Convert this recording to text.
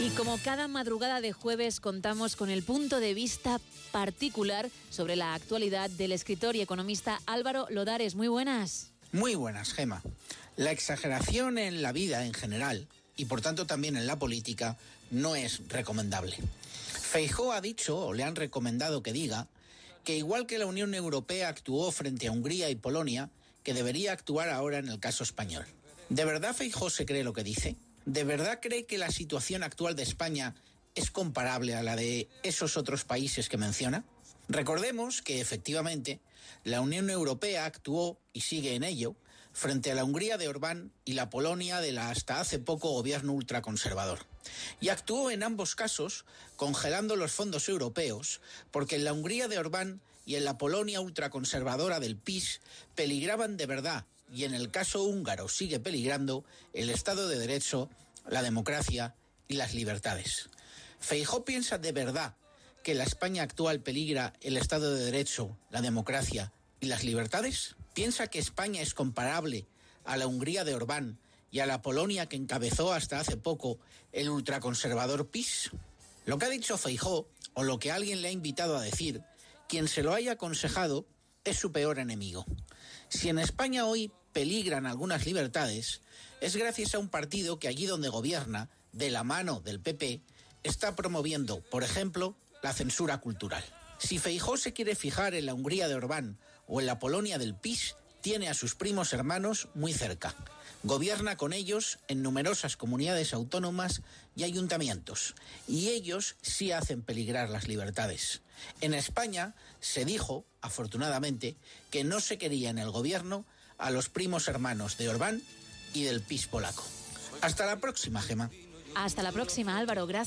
Y como cada madrugada de jueves contamos con el punto de vista particular sobre la actualidad del escritor y economista Álvaro Lodares. Muy buenas. Muy buenas, Gema. La exageración en la vida en general, y por tanto también en la política, no es recomendable. Feijó ha dicho, o le han recomendado que diga, que igual que la Unión Europea actuó frente a Hungría y Polonia, que debería actuar ahora en el caso español. ¿De verdad Feijó se cree lo que dice? ¿De verdad cree que la situación actual de España es comparable a la de esos otros países que menciona? Recordemos que efectivamente la Unión Europea actuó y sigue en ello frente a la Hungría de Orbán y la Polonia de la hasta hace poco gobierno ultraconservador. Y actuó en ambos casos congelando los fondos europeos, porque en la Hungría de Orbán y en la Polonia ultraconservadora del PIS peligraban de verdad, y en el caso húngaro sigue peligrando, el Estado de Derecho, la democracia y las libertades. Feijó piensa de verdad que la España actual peligra el Estado de Derecho, la democracia y las libertades? ¿Piensa que España es comparable a la Hungría de Orbán y a la Polonia que encabezó hasta hace poco el ultraconservador PIS? Lo que ha dicho Feijó, o lo que alguien le ha invitado a decir, quien se lo haya aconsejado es su peor enemigo. Si en España hoy peligran algunas libertades, es gracias a un partido que allí donde gobierna, de la mano del PP, está promoviendo, por ejemplo, la censura cultural. Si Feijó se quiere fijar en la Hungría de Orbán o en la Polonia del PIS, tiene a sus primos hermanos muy cerca. Gobierna con ellos en numerosas comunidades autónomas y ayuntamientos, y ellos sí hacen peligrar las libertades. En España se dijo, afortunadamente, que no se quería en el gobierno a los primos hermanos de Orbán y del PIS polaco. Hasta la próxima, Gema. Hasta la próxima, Álvaro. Gracias.